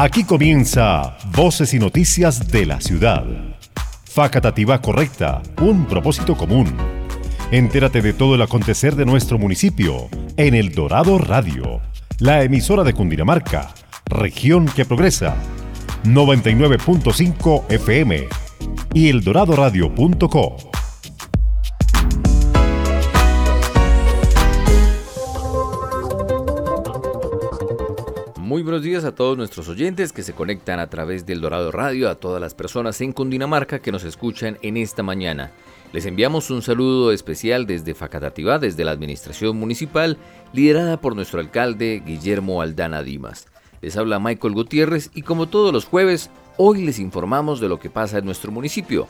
Aquí comienza Voces y Noticias de la Ciudad. Facatativa correcta, un propósito común. Entérate de todo el acontecer de nuestro municipio en El Dorado Radio, la emisora de Cundinamarca, región que progresa. 99.5 FM y eldoradoradio.co. Muy buenos días a todos nuestros oyentes que se conectan a través del Dorado Radio, a todas las personas en Cundinamarca que nos escuchan en esta mañana. Les enviamos un saludo especial desde Facatativá, desde la administración municipal, liderada por nuestro alcalde Guillermo Aldana Dimas. Les habla Michael Gutiérrez y como todos los jueves, hoy les informamos de lo que pasa en nuestro municipio.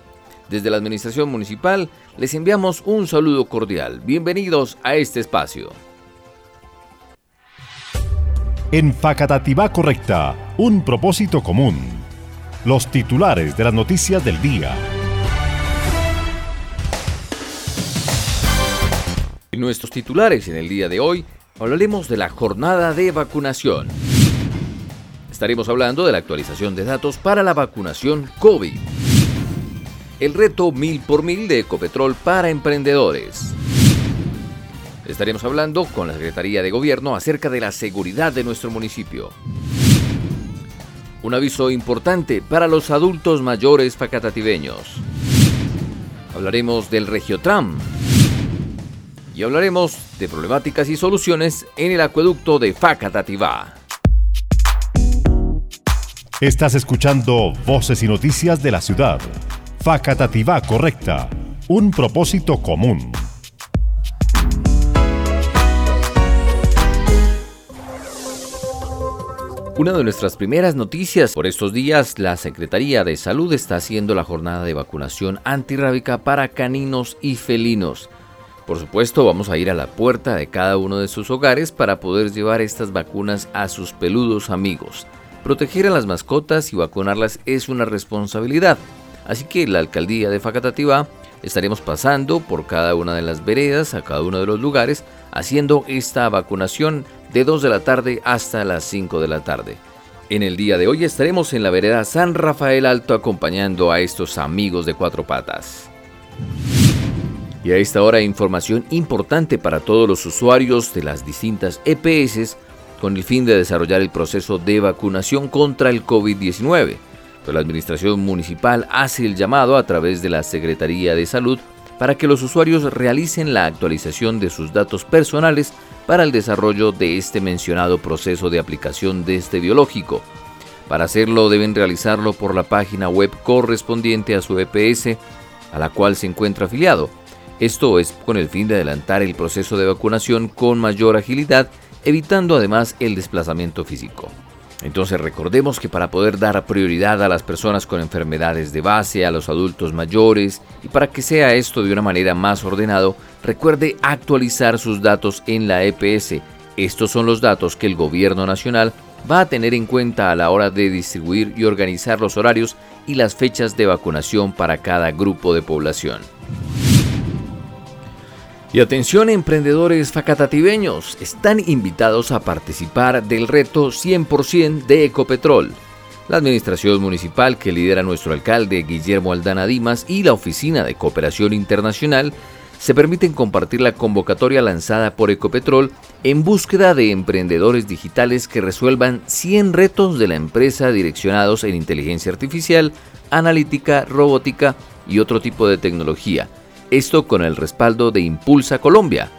Desde la administración municipal les enviamos un saludo cordial. Bienvenidos a este espacio. En Facatativá Correcta, un propósito común. Los titulares de las noticias del día. En nuestros titulares en el día de hoy hablaremos de la jornada de vacunación. Estaremos hablando de la actualización de datos para la vacunación COVID. El reto mil por mil de Ecopetrol para emprendedores. Estaremos hablando con la Secretaría de Gobierno acerca de la seguridad de nuestro municipio. Un aviso importante para los adultos mayores facatativeños. Hablaremos del Regiotram. Y hablaremos de problemáticas y soluciones en el acueducto de Facatativá. Estás escuchando Voces y Noticias de la Ciudad. Facatativá Correcta. Un propósito común. Una de nuestras primeras noticias por estos días, la Secretaría de Salud está haciendo la jornada de vacunación antirrábica para caninos y felinos. Por supuesto, vamos a ir a la puerta de cada uno de sus hogares para poder llevar estas vacunas a sus peludos amigos. Proteger a las mascotas y vacunarlas es una responsabilidad, así que la alcaldía de Facatativá estaremos pasando por cada una de las veredas, a cada uno de los lugares, haciendo esta vacunación de 2 de la tarde hasta las 5 de la tarde. En el día de hoy estaremos en la vereda San Rafael Alto acompañando a estos amigos de cuatro patas. Y a esta hora información importante para todos los usuarios de las distintas EPS con el fin de desarrollar el proceso de vacunación contra el COVID-19. Pues la Administración Municipal hace el llamado a través de la Secretaría de Salud para que los usuarios realicen la actualización de sus datos personales para el desarrollo de este mencionado proceso de aplicación de este biológico. Para hacerlo deben realizarlo por la página web correspondiente a su EPS a la cual se encuentra afiliado. Esto es con el fin de adelantar el proceso de vacunación con mayor agilidad, evitando además el desplazamiento físico. Entonces recordemos que para poder dar prioridad a las personas con enfermedades de base, a los adultos mayores, y para que sea esto de una manera más ordenado, recuerde actualizar sus datos en la EPS. Estos son los datos que el gobierno nacional va a tener en cuenta a la hora de distribuir y organizar los horarios y las fechas de vacunación para cada grupo de población. Y atención emprendedores facatativeños, están invitados a participar del reto 100% de Ecopetrol. La administración municipal que lidera nuestro alcalde Guillermo Aldana Dimas y la Oficina de Cooperación Internacional se permiten compartir la convocatoria lanzada por Ecopetrol en búsqueda de emprendedores digitales que resuelvan 100 retos de la empresa direccionados en inteligencia artificial, analítica, robótica y otro tipo de tecnología esto con el respaldo de Impulsa Colombia.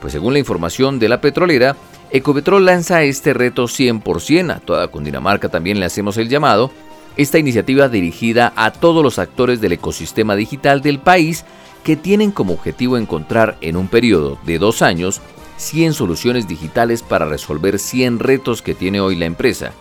Pues según la información de la petrolera, Ecopetrol lanza este reto 100%, a toda Cundinamarca también le hacemos el llamado, esta iniciativa dirigida a todos los actores del ecosistema digital del país que tienen como objetivo encontrar en un periodo de dos años 100 soluciones digitales para resolver 100 retos que tiene hoy la empresa.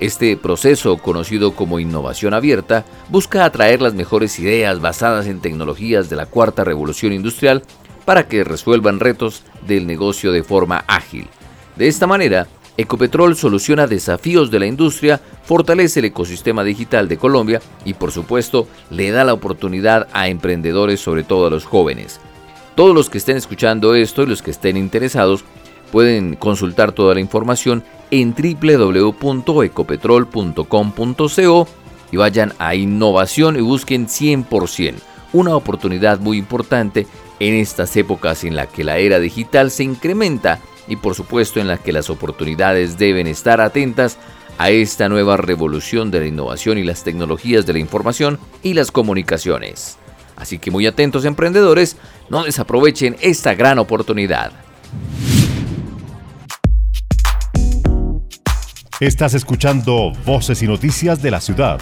Este proceso, conocido como innovación abierta, busca atraer las mejores ideas basadas en tecnologías de la cuarta revolución industrial para que resuelvan retos del negocio de forma ágil. De esta manera, Ecopetrol soluciona desafíos de la industria, fortalece el ecosistema digital de Colombia y por supuesto le da la oportunidad a emprendedores, sobre todo a los jóvenes. Todos los que estén escuchando esto y los que estén interesados pueden consultar toda la información en www.ecopetrol.com.co y vayan a innovación y busquen 100%, una oportunidad muy importante en estas épocas en las que la era digital se incrementa y por supuesto en las que las oportunidades deben estar atentas a esta nueva revolución de la innovación y las tecnologías de la información y las comunicaciones. Así que muy atentos emprendedores, no desaprovechen esta gran oportunidad. Estás escuchando Voces y Noticias de la Ciudad.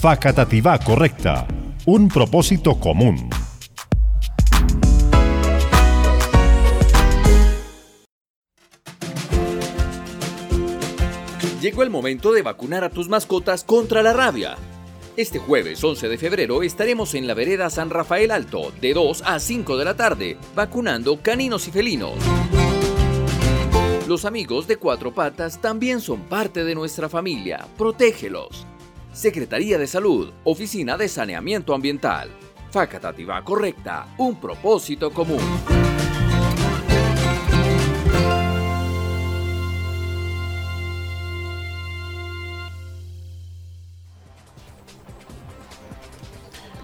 Facatativá Correcta. Un propósito común. Llegó el momento de vacunar a tus mascotas contra la rabia. Este jueves 11 de febrero estaremos en la vereda San Rafael Alto de 2 a 5 de la tarde, vacunando caninos y felinos. Los amigos de cuatro patas también son parte de nuestra familia. Protégelos. Secretaría de Salud, Oficina de Saneamiento Ambiental. Facatativa correcta, un propósito común.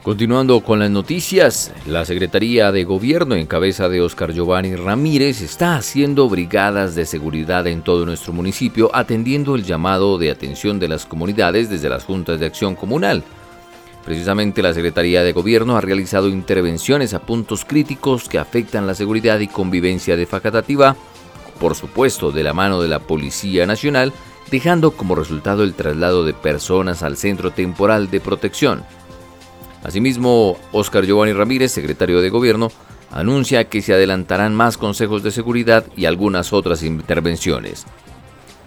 Continuando con las noticias, la Secretaría de Gobierno en cabeza de Oscar Giovanni Ramírez está haciendo brigadas de seguridad en todo nuestro municipio atendiendo el llamado de atención de las comunidades desde las juntas de acción comunal. Precisamente la Secretaría de Gobierno ha realizado intervenciones a puntos críticos que afectan la seguridad y convivencia de Facatativa, por supuesto de la mano de la Policía Nacional, dejando como resultado el traslado de personas al Centro Temporal de Protección. Asimismo, Óscar Giovanni Ramírez, secretario de Gobierno, anuncia que se adelantarán más consejos de seguridad y algunas otras intervenciones.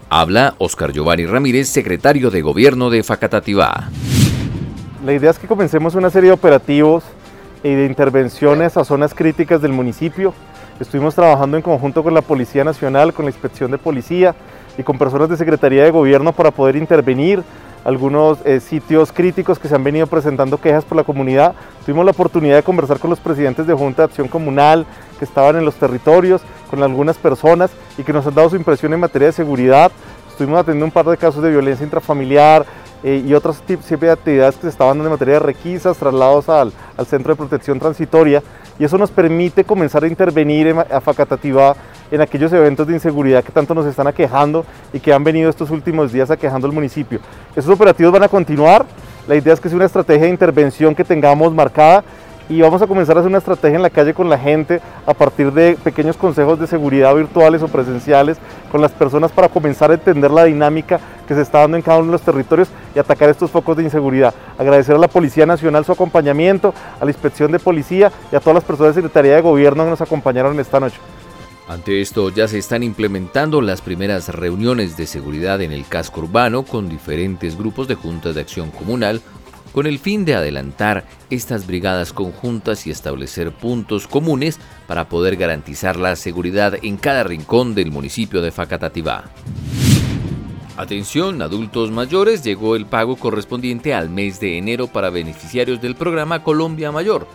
Habla Óscar Giovanni Ramírez, secretario de Gobierno de Facatativá. La idea es que comencemos una serie de operativos y de intervenciones a zonas críticas del municipio. Estuvimos trabajando en conjunto con la Policía Nacional, con la Inspección de Policía y con personas de Secretaría de Gobierno para poder intervenir algunos eh, sitios críticos que se han venido presentando quejas por la comunidad. Tuvimos la oportunidad de conversar con los presidentes de Junta de Acción Comunal que estaban en los territorios, con algunas personas y que nos han dado su impresión en materia de seguridad. Estuvimos atendiendo un par de casos de violencia intrafamiliar eh, y otros tipos de actividades que se estaban dando en materia de requisas, traslados al, al Centro de Protección Transitoria y eso nos permite comenzar a intervenir en, a Facatativá en aquellos eventos de inseguridad que tanto nos están aquejando y que han venido estos últimos días aquejando al municipio. Esos operativos van a continuar, la idea es que sea una estrategia de intervención que tengamos marcada y vamos a comenzar a hacer una estrategia en la calle con la gente a partir de pequeños consejos de seguridad virtuales o presenciales con las personas para comenzar a entender la dinámica que se está dando en cada uno de los territorios y atacar estos focos de inseguridad. Agradecer a la Policía Nacional su acompañamiento, a la Inspección de Policía y a todas las personas de Secretaría de Gobierno que nos acompañaron esta noche. Ante esto ya se están implementando las primeras reuniones de seguridad en el casco urbano con diferentes grupos de juntas de acción comunal con el fin de adelantar estas brigadas conjuntas y establecer puntos comunes para poder garantizar la seguridad en cada rincón del municipio de Facatativá. Atención, adultos mayores, llegó el pago correspondiente al mes de enero para beneficiarios del programa Colombia Mayor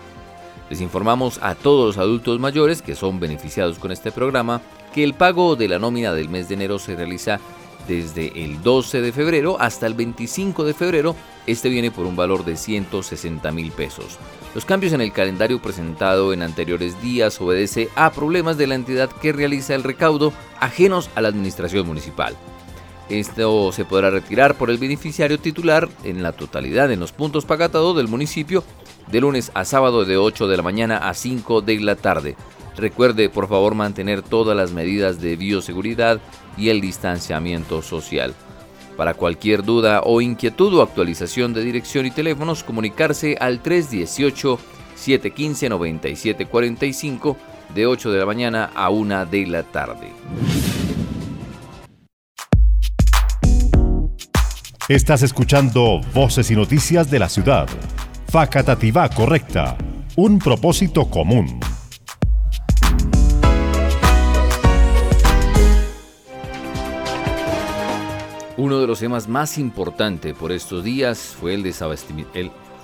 les informamos a todos los adultos mayores que son beneficiados con este programa que el pago de la nómina del mes de enero se realiza desde el 12 de febrero hasta el 25 de febrero. Este viene por un valor de 160 mil pesos. Los cambios en el calendario presentado en anteriores días obedece a problemas de la entidad que realiza el recaudo ajenos a la administración municipal. Esto se podrá retirar por el beneficiario titular en la totalidad en los puntos pagatados del municipio de lunes a sábado de 8 de la mañana a 5 de la tarde. Recuerde por favor mantener todas las medidas de bioseguridad y el distanciamiento social. Para cualquier duda o inquietud o actualización de dirección y teléfonos, comunicarse al 318-715-9745 de 8 de la mañana a 1 de la tarde. Estás escuchando Voces y Noticias de la Ciudad. Facatativá correcta. Un propósito común. Uno de los temas más importantes por estos días fue el,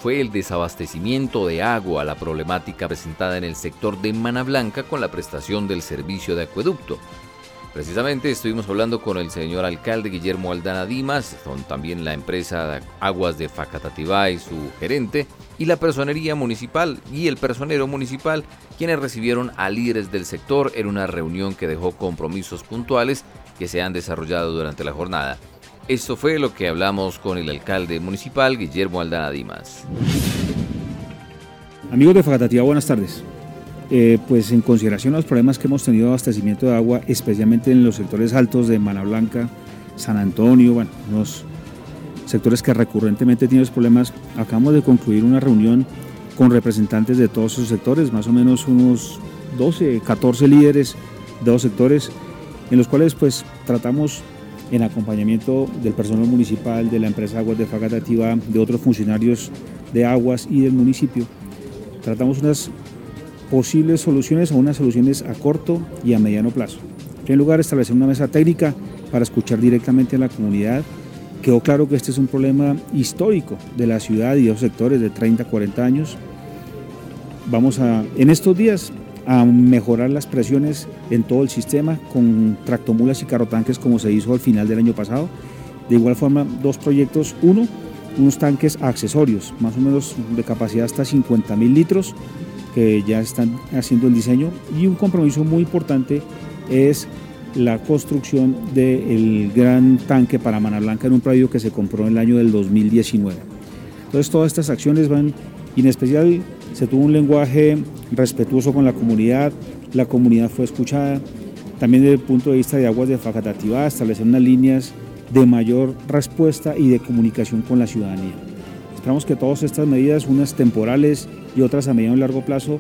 fue el desabastecimiento de agua, la problemática presentada en el sector de Mana Blanca con la prestación del servicio de acueducto. Precisamente estuvimos hablando con el señor alcalde Guillermo Aldana Dimas, con también la empresa Aguas de Facatativá y su gerente, y la personería municipal y el personero municipal, quienes recibieron a líderes del sector en una reunión que dejó compromisos puntuales que se han desarrollado durante la jornada. Esto fue lo que hablamos con el alcalde municipal Guillermo Aldana Dimas. Amigos de Facatativá, buenas tardes. Eh, pues en consideración a los problemas que hemos tenido de abastecimiento de agua, especialmente en los sectores altos de Mana Blanca, San Antonio, bueno, unos sectores que recurrentemente tienen problemas, acabamos de concluir una reunión con representantes de todos esos sectores, más o menos unos 12, 14 líderes de dos sectores, en los cuales pues tratamos en acompañamiento del personal municipal, de la empresa Aguas de Facatativa, de otros funcionarios de aguas y del municipio, tratamos unas posibles soluciones o unas soluciones a corto y a mediano plazo. En primer lugar, establecer una mesa técnica para escuchar directamente a la comunidad. Quedó claro que este es un problema histórico de la ciudad y de los sectores de 30, 40 años. Vamos a, en estos días, a mejorar las presiones en todo el sistema con tractomulas y carrotanques como se hizo al final del año pasado. De igual forma, dos proyectos. Uno, unos tanques accesorios, más o menos de capacidad hasta 50 mil litros, que ya están haciendo el diseño y un compromiso muy importante es la construcción del gran tanque para Mana Blanca en un predio que se compró en el año del 2019. Entonces todas estas acciones van, y en especial se tuvo un lenguaje respetuoso con la comunidad, la comunidad fue escuchada, también desde el punto de vista de aguas de Facatativá, establecer unas líneas de mayor respuesta y de comunicación con la ciudadanía. Esperamos que todas estas medidas, unas temporales y otras a mediano y largo plazo,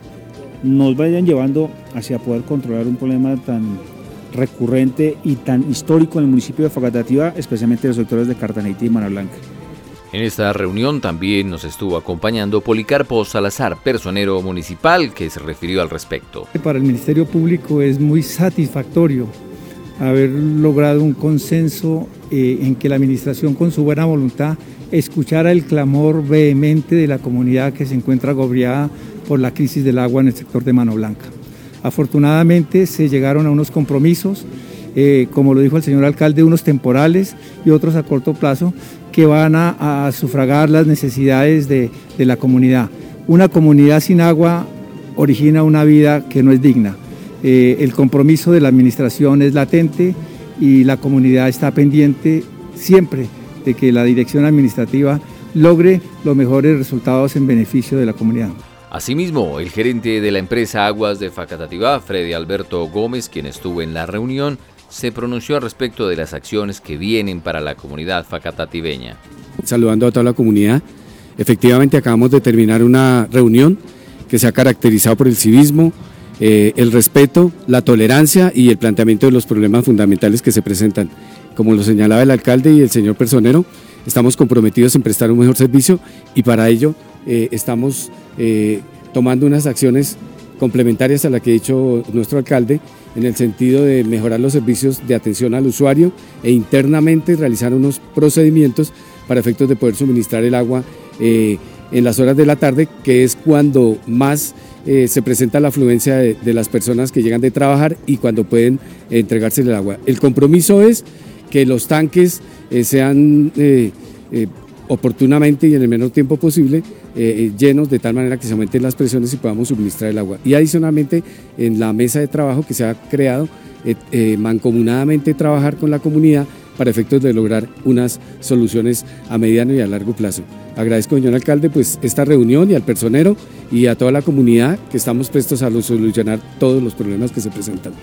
nos vayan llevando hacia poder controlar un problema tan recurrente y tan histórico en el municipio de Facatativá, especialmente en los sectores de Cartaneita y Mana Blanca. En esta reunión también nos estuvo acompañando Policarpo Salazar, personero municipal, que se refirió al respecto. Para el Ministerio Público es muy satisfactorio haber logrado un consenso eh, en que la Administración con su buena voluntad escuchara el clamor vehemente de la comunidad que se encuentra agobiada por la crisis del agua en el sector de Mano Blanca. Afortunadamente se llegaron a unos compromisos, eh, como lo dijo el señor alcalde, unos temporales y otros a corto plazo, que van a, sufragar las necesidades de, la comunidad. Una comunidad sin agua origina una vida que no es digna. Eh, el compromiso de la administración es latente y la comunidad está pendiente siempre de que la dirección administrativa logre los mejores resultados en beneficio de la comunidad. Asimismo, el gerente de la empresa Aguas de Facatativá, Freddy Alberto Gómez, quien estuvo en la reunión, se pronunció respecto de las acciones que vienen para la comunidad facatativeña. Saludando a toda la comunidad, efectivamente acabamos de terminar una reunión que se ha caracterizado por el civismo, eh, el respeto, la tolerancia y el planteamiento de los problemas fundamentales que se presentan. Como lo señalaba el alcalde y el señor personero, estamos comprometidos en prestar un mejor servicio y para ello eh, estamos eh, tomando unas acciones complementarias a las que ha dicho nuestro alcalde en el sentido de mejorar los servicios de atención al usuario e internamente realizar unos procedimientos para efectos de poder suministrar el agua eh, en las horas de la tarde, que es cuando más se presenta la afluencia de, las personas que llegan de trabajar y cuando pueden entregarse el agua. El compromiso es que los tanques eh, sean eh, eh, oportunamente y en el menor tiempo posible llenos de tal manera que se aumenten las presiones y podamos suministrar el agua. Y adicionalmente en la mesa de trabajo que se ha creado, mancomunadamente trabajar con la comunidad para efectos de lograr unas soluciones a mediano y a largo plazo. Agradezco, señor alcalde, pues esta reunión y al personero y a toda la comunidad que estamos prestos a solucionar todos los problemas que se presentan.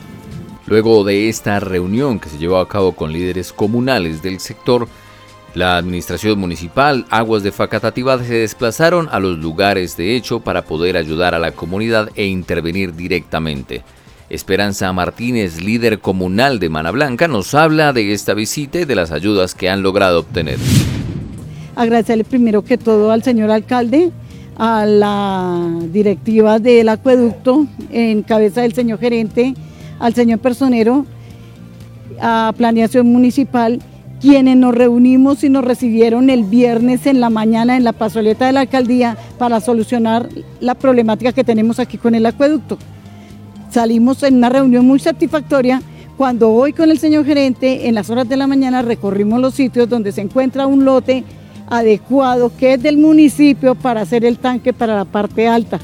Luego de esta reunión que se llevó a cabo con líderes comunales del sector, la administración municipal, Aguas de Facatativá se desplazaron a los lugares de hecho para poder ayudar a la comunidad e intervenir directamente. Esperanza Martínez, líder comunal de Mana Blanca, nos habla de esta visita y de las ayudas que han logrado obtener. Agradecerle primero que todo al señor alcalde, a la directiva del acueducto, en cabeza del señor gerente, al señor personero, a Planeación Municipal, quienes nos reunimos y nos recibieron el viernes en la mañana en la pasoleta de la alcaldía para solucionar la problemática que tenemos aquí con el acueducto. Salimos en una reunión muy satisfactoria Cuando hoy con el señor gerente, en las horas de la mañana recorrimos los sitios donde se encuentra un lote adecuado que es del municipio para hacer el tanque para la parte alta.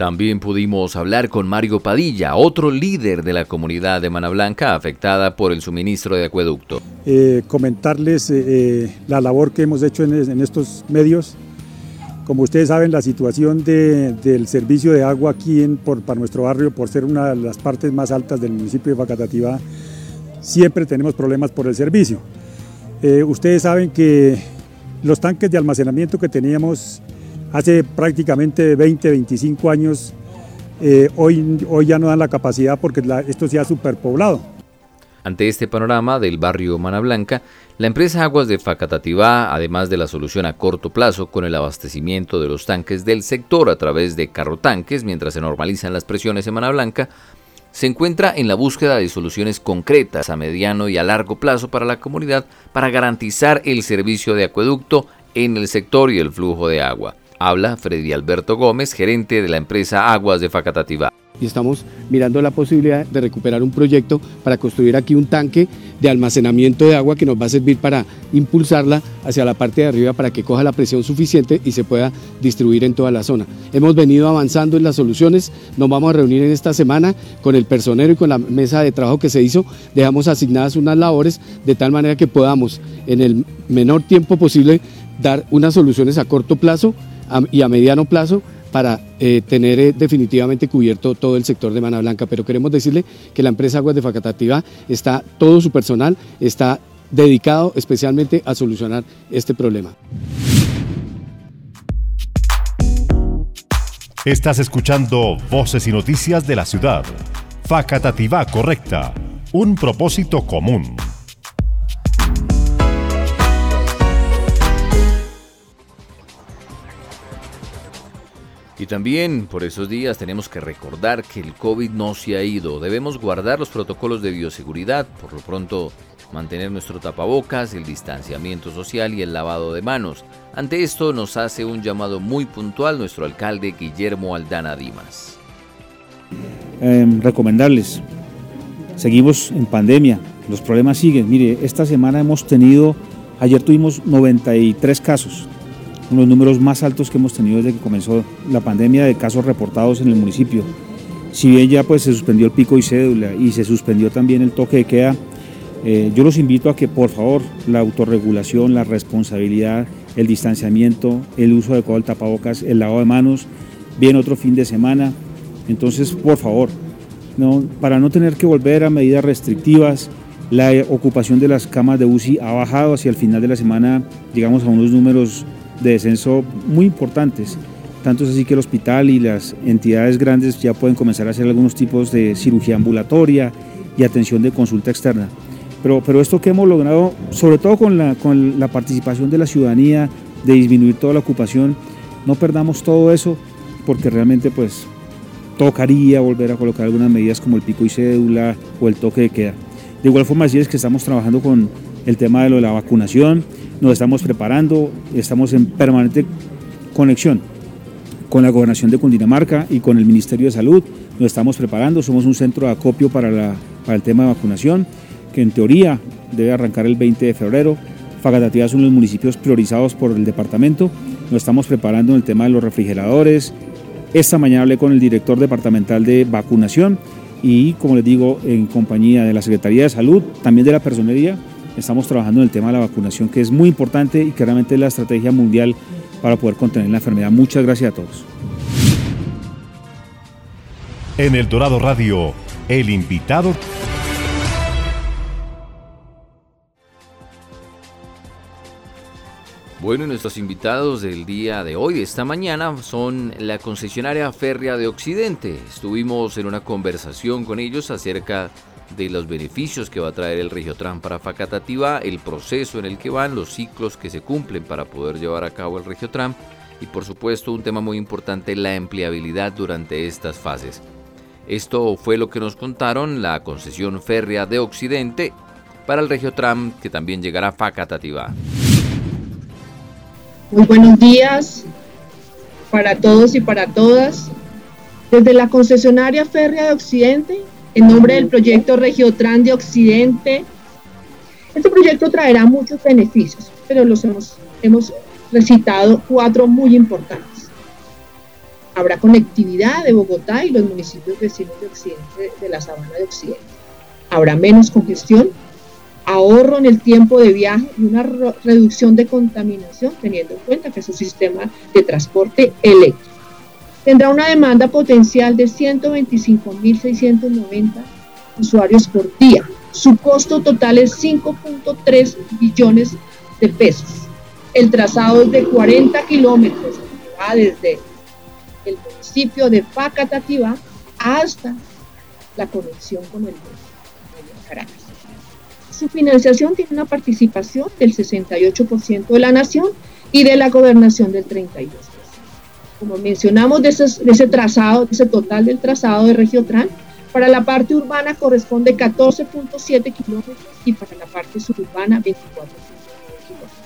También pudimos hablar con Mario Padilla, otro líder de la comunidad de Manablanca afectada por el suministro de acueducto. Eh, comentarles eh, eh, la labor que hemos hecho en, estos medios. Como ustedes saben, la situación del servicio de agua aquí en, por, para nuestro barrio, por ser una de las partes más altas del municipio de Facatativá, siempre tenemos problemas por el servicio. ustedes saben que los tanques de almacenamiento que teníamos hace prácticamente 20, 25 años, eh, hoy, hoy ya no dan la capacidad porque esto se ha superpoblado. Ante este panorama del barrio Manablanca, la empresa Aguas de Facatativá, además de la solución a corto plazo con el abastecimiento de los tanques del sector a través de carrotanques mientras se normalizan las presiones en Manablanca, se encuentra en la búsqueda de soluciones concretas a mediano y a largo plazo para la comunidad para garantizar el servicio de acueducto en el sector y el flujo de agua. Habla Freddy Alberto Gómez, gerente de la empresa Aguas de Facatativá. Y estamos mirando la posibilidad de recuperar un proyecto para construir aquí un tanque de almacenamiento de agua que nos va a servir para impulsarla hacia la parte de arriba para que coja la presión suficiente y se pueda distribuir en toda la zona. Hemos venido avanzando en las soluciones, nos vamos a reunir en esta semana con el personero y con la mesa de trabajo que se hizo, dejamos asignadas unas labores de tal manera que podamos en el menor tiempo posible dar unas soluciones a corto plazo y a mediano plazo para eh, tener eh, definitivamente cubierto todo el sector de Mana Blanca. Pero queremos decirle que la empresa Aguas de Facatativa está, todo su personal está dedicado especialmente a solucionar este problema. Estás escuchando Voces y Noticias de la Ciudad. Facatativá Correcta. Un propósito común. Y también por esos días tenemos que recordar que el COVID no se ha ido. Debemos guardar los protocolos de bioseguridad, por lo pronto mantener nuestro tapabocas, el distanciamiento social y el lavado de manos. Ante esto nos hace un llamado muy puntual nuestro alcalde Guillermo Aldana Dimas. Em, recomendarles, seguimos en pandemia, los problemas siguen. Mire, esta semana hemos tenido, ayer tuvimos 93 casos, los números más altos que hemos tenido desde que comenzó la pandemia de casos reportados en el municipio. Si bien ya pues se suspendió el pico y cédula y se suspendió también el toque de queda, eh, yo los invito a que por favor la autorregulación, la responsabilidad, el distanciamiento, el uso adecuado del tapabocas, el lavado de manos, viene otro fin de semana, entonces por favor, no, para no tener que volver a medidas restrictivas, la ocupación de las camas de UCI ha bajado hacia el final de la semana, llegamos a unos números de descenso muy importantes. Tanto es así que el hospital y las entidades grandes ya pueden comenzar a hacer algunos tipos de cirugía ambulatoria y atención de consulta externa. Pero, pero esto que hemos logrado, sobre todo con la, con la participación de la ciudadanía, de disminuir toda la ocupación, no perdamos todo eso porque realmente pues tocaría volver a colocar algunas medidas como el pico y cédula o el toque de queda. De igual forma, así es que estamos trabajando con el tema de lo de la vacunación, nos estamos preparando, estamos en permanente conexión con la gobernación de Cundinamarca y con el Ministerio de Salud, nos estamos preparando, somos un centro de acopio para, el tema de vacunación, que en teoría debe arrancar el 20 de febrero. Facatativá son los municipios priorizados por el departamento, nos estamos preparando en el tema de los refrigeradores. Esta mañana hablé con el director departamental de vacunación y, como les digo, en compañía de la Secretaría de Salud, también de la Personería, estamos trabajando en el tema de la vacunación, que es muy importante y que realmente es la estrategia mundial para poder contener la enfermedad. Muchas gracias a todos. En el Dorado Radio, el invitado... Bueno, nuestros invitados del día de hoy, de esta mañana, son la concesionaria férrea de Occidente. Estuvimos en una conversación con ellos acerca de los beneficios que va a traer el Regiotran para Facatativá, el proceso en el que van, los ciclos que se cumplen para poder llevar a cabo el Regiotram y por supuesto un tema muy importante, la empleabilidad durante estas fases. Esto fue lo que nos contaron la concesión férrea de Occidente para el Regiotram que también llegará a Facatativá. Muy buenos días para todos y para todas. Desde la concesionaria férrea de Occidente en nombre del proyecto Regiotran de Occidente. Este proyecto traerá muchos beneficios, pero los hemos, hemos recitado cuatro muy importantes. Habrá conectividad de Bogotá y los municipios vecinos de Occidente, de la Sabana de Occidente. Habrá menos congestión, ahorro en el tiempo de viaje y una reducción de contaminación, teniendo en cuenta que es un sistema de transporte eléctrico. Tendrá una demanda potencial de 125.690 usuarios por día. Su costo total es 5.3 billones de pesos. El trazado es de 40 kilómetros, va desde el municipio de Facatativá hasta la conexión con el Caracas. Su financiación tiene una participación del 68% de la nación y de la gobernación del 32%. Como mencionamos, de, ese trazado, de ese total del trazado de Regiotran, para la parte urbana corresponde 14.7 kilómetros y para la parte suburbana 24.9 kilómetros.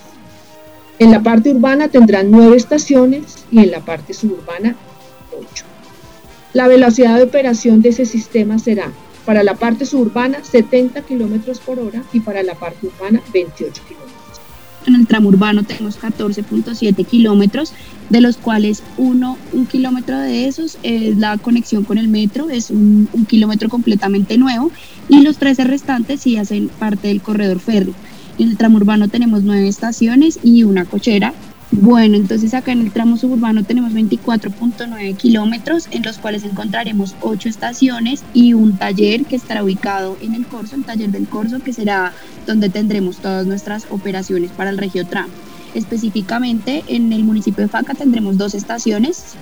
En la parte urbana tendrán nueve estaciones y en la parte suburbana 8. La velocidad de operación de ese sistema será para la parte suburbana 70 kilómetros por hora y para la parte urbana 28 kilómetros. En el tramo urbano tenemos 14.7 kilómetros, de los cuales uno, un kilómetro de esos es la conexión con el metro, es un, un kilómetro completamente nuevo, y los 13 restantes sí hacen parte del corredor férreo. En el tramo urbano tenemos nueve estaciones y una cochera bueno, entonces acá en el tramo suburbano tenemos 24.9 kilómetros en los cuales encontraremos 8 estaciones y un taller que estará ubicado en el Corso, el taller del Corso, que será donde tendremos todas nuestras operaciones para el Regiotram. Específicamente en el municipio de Faca tendremos dos estaciones,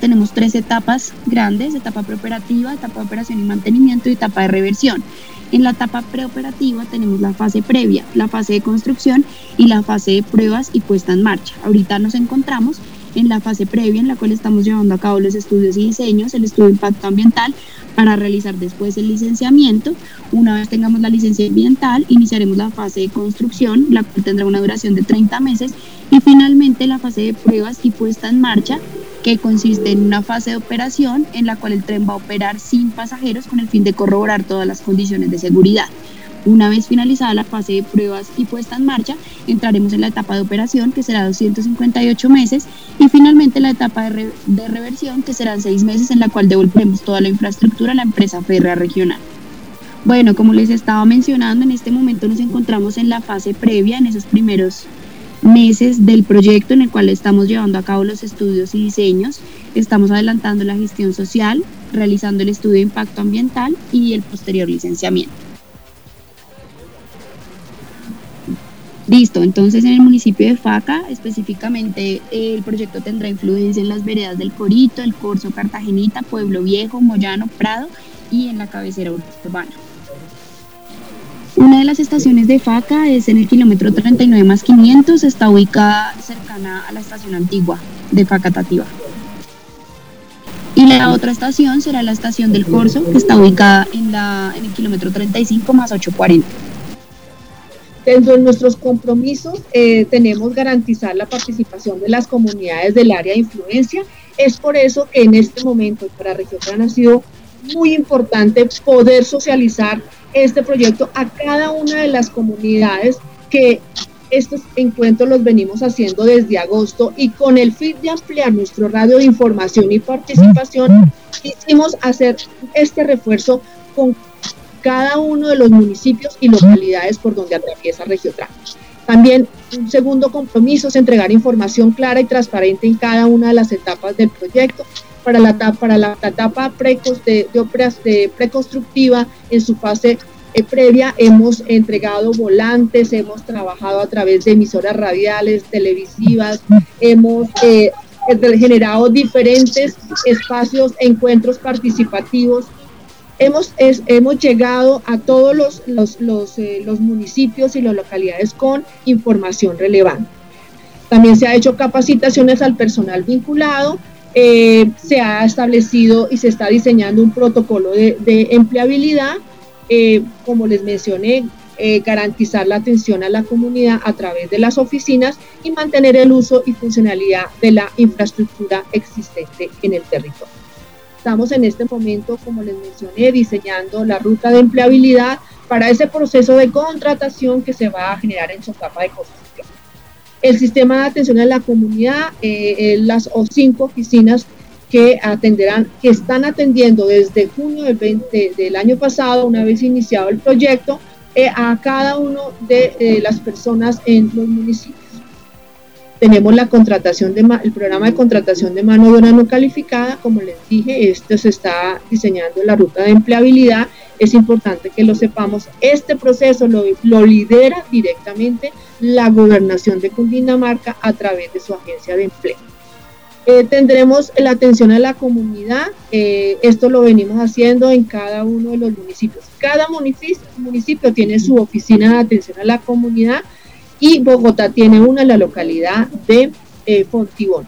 tenemos tres etapas grandes, etapa preoperativa, etapa de operación y mantenimiento y etapa de reversión. En la etapa preoperativa tenemos la fase previa, la fase de construcción y la fase de pruebas y puesta en marcha. Ahorita nos encontramos en la fase previa en la cual estamos llevando a cabo los estudios y diseños, el estudio de impacto ambiental para realizar después el licenciamiento. Una vez tengamos la licencia ambiental, iniciaremos la fase de construcción, la cual tendrá una duración de 30 meses y finalmente la fase de pruebas y puesta en marcha que consiste en una fase de operación en la cual el tren va a operar sin pasajeros con el fin de corroborar todas las condiciones de seguridad. Una vez finalizada la fase de pruebas y puesta en marcha, entraremos en la etapa de operación, que será 258 meses, y finalmente la etapa de, reversión, que serán seis meses, en la cual devolveremos toda la infraestructura a la empresa férrea regional. Bueno, como les estaba mencionando, en este momento nos encontramos en la fase previa, en esos primeros meses del proyecto en el cual estamos llevando a cabo los estudios y diseños. Estamos adelantando la gestión social, realizando el estudio de impacto ambiental y el posterior licenciamiento. Listo, entonces en el municipio de Faca, específicamente el proyecto tendrá influencia en las veredas del Corito, el Corso, Cartagenita, Pueblo Viejo, Moyano, Prado y en la cabecera urbana. Una de las estaciones de Faca es en el kilómetro 39 más 500, está ubicada cercana a la estación antigua de Faca Tativa. Y la otra estación será la estación del Corso, que está ubicada en, la, en el kilómetro 35 más 840. Dentro de nuestros compromisos eh, tenemos garantizar la participación de las comunidades del área de influencia. Es por eso que en este momento para Región ha sido muy importante poder socializar este proyecto a cada una de las comunidades que estos encuentros los venimos haciendo desde agosto y con el fin de ampliar nuestro radio de información y participación, quisimos hacer este refuerzo con cada uno de los municipios y localidades por donde atraviesa Regiotran. También un segundo compromiso es entregar información clara y transparente en cada una de las etapas del proyecto para la, para la, etapa de, de, preconstructiva en su fase eh, previa hemos entregado volantes, hemos trabajado a través de emisoras radiales, televisivas, hemos eh, generado diferentes espacios, encuentros participativos. Hemos, hemos llegado a todos los, los, los, eh, los municipios y las localidades con información relevante. También se ha hecho capacitaciones al personal vinculado, eh, se ha establecido y se está diseñando un protocolo de, empleabilidad, eh, como les mencioné, eh, garantizar la atención a la comunidad a través de las oficinas y mantener el uso y funcionalidad de la infraestructura existente en el territorio. Estamos en este momento, como les mencioné, diseñando la ruta de empleabilidad para ese proceso de contratación que se va a generar en su etapa de construcción. El sistema de atención a la comunidad, eh, las o cinco oficinas que atenderán, que están atendiendo desde junio del, 20, del año pasado, una vez iniciado el proyecto, eh, a cada uno de eh, las personas en los municipios. Tenemos la contratación de el programa de contratación de mano de obra no calificada, como les dije, esto se está diseñando la ruta de empleabilidad, es importante que lo sepamos. Este proceso lo, lo lidera directamente la gobernación de Cundinamarca a través de su agencia de empleo. Eh, tendremos la atención a la comunidad, eh, esto lo venimos haciendo en cada uno de los municipios. Cada municipio, tiene su oficina de atención a la comunidad y Bogotá tiene una en la localidad de eh, Fontibón.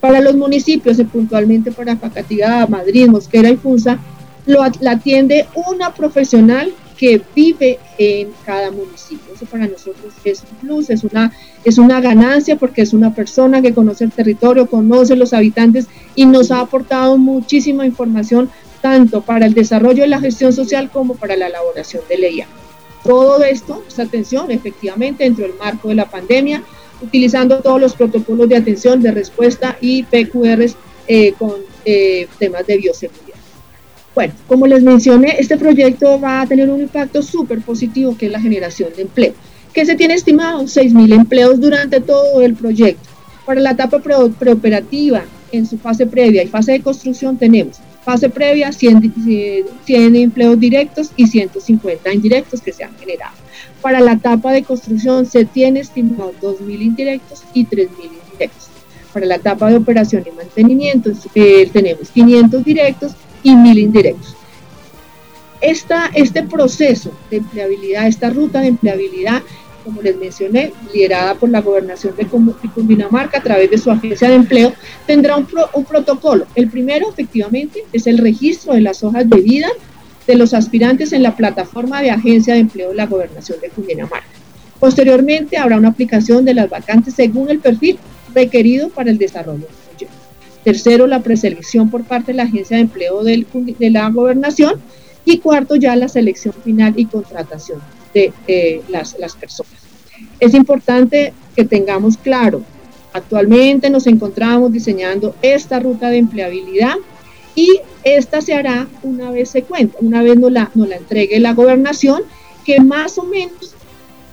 Para los municipios, puntualmente para Facatiga, Madrid, Mosquera y Funza, la atiende una profesional que vive en cada municipio. Eso para nosotros es un plus, es una, es una ganancia porque es una persona que conoce el territorio, conoce los habitantes y nos ha aportado muchísima información tanto para el desarrollo de la gestión social como para la elaboración de ley. Todo esto, esta atención, efectivamente, dentro del marco de la pandemia, utilizando todos los protocolos de atención, de respuesta y PQRs eh, con eh, temas de bioseguridad. Bueno, como les mencioné, este proyecto va a tener un impacto súper positivo que es la generación de empleo, que se tiene estimado 6.000 empleos durante todo el proyecto. Para la etapa preoperativa, en su fase previa y fase de construcción tenemos fase previa 100, 100 empleos directos y 150 indirectos que se han generado. Para la etapa de construcción se tiene estimado 2.000 indirectos y 3.000 indirectos. Para la etapa de operación y mantenimiento eh, tenemos 500 directos y mil indirectos. Esta, este proceso de empleabilidad, esta ruta de empleabilidad, como les mencioné, liderada por la gobernación de Cundinamarca a través de su agencia de empleo, tendrá un, un protocolo. El primero, efectivamente, es el registro de las hojas de vida de los aspirantes en la plataforma de agencia de empleo de la gobernación de Cundinamarca. Posteriormente habrá una aplicación de las vacantes según el perfil requerido para el desarrollo Tercero, la preselección por parte de la Agencia de Empleo de la Gobernación. Y cuarto, ya la selección final y contratación las, personas. Es importante que tengamos claro, actualmente nos encontramos diseñando esta ruta de empleabilidad y esta se hará una vez se cuenta, una vez nos la, nos la entregue la gobernación, que más o menos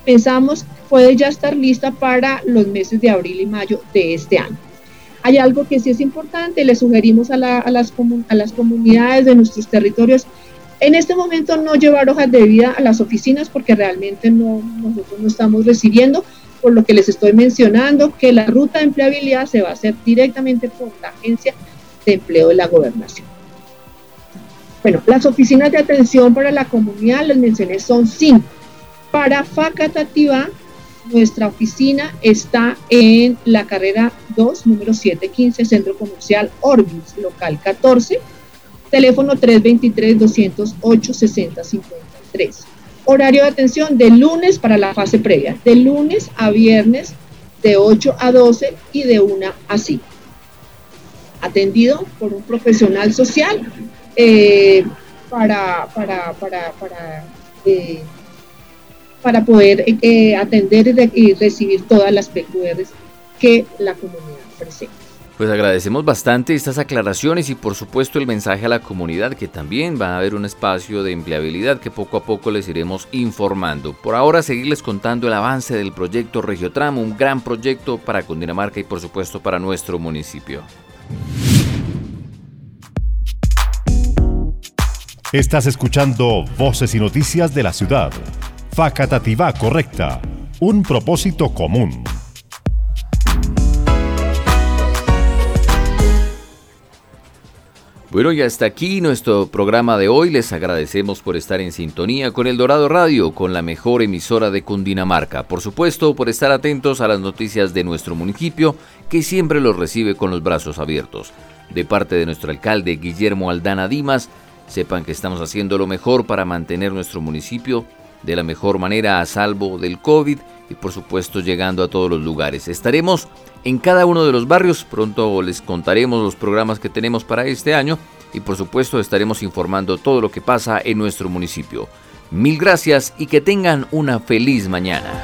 pensamos puede ya estar lista para los meses de abril y mayo de este año. Hay algo que sí es importante, le sugerimos a, las, a las comunidades de nuestros territorios en este momento no llevar hojas de vida a las oficinas porque realmente no, nosotros no estamos recibiendo, por lo que les estoy mencionando que la ruta de empleabilidad se va a hacer directamente por la Agencia de Empleo de la Gobernación. Bueno, las oficinas de atención para la comunidad, les mencioné, son cinco. Para Facatativá nuestra oficina está en la carrera 2, número 715, Centro Comercial Orbis, local 14, teléfono 323-208-6053. Horario de atención de lunes para la fase previa, de lunes a viernes de 8 a 12 y de 1 a 5. Atendido por un profesional social eh, para, para, para, para eh, para poder eh, atender y, recibir todas las PQRs que la comunidad presenta. Pues agradecemos bastante estas aclaraciones y por supuesto el mensaje a la comunidad que también va a haber un espacio de empleabilidad que poco a poco les iremos informando. Por ahora seguirles contando el avance del proyecto Regiotram, un gran proyecto para Cundinamarca y por supuesto para nuestro municipio. Estás escuchando Voces y Noticias de la Ciudad. Facatativá correcta. Un propósito común. Bueno, y hasta aquí nuestro programa de hoy. Les agradecemos por estar en sintonía con El Dorado Radio, con la mejor emisora de Cundinamarca. Por supuesto, por estar atentos a las noticias de nuestro municipio, que siempre los recibe con los brazos abiertos. De parte de nuestro alcalde Guillermo Aldana Dimas, sepan que estamos haciendo lo mejor para mantener nuestro municipio de la mejor manera a salvo del COVID y por supuesto llegando a todos los lugares. Estaremos en cada uno de los barrios, pronto les contaremos los programas que tenemos para este año y por supuesto estaremos informando todo lo que pasa en nuestro municipio. Mil gracias y que tengan una feliz mañana.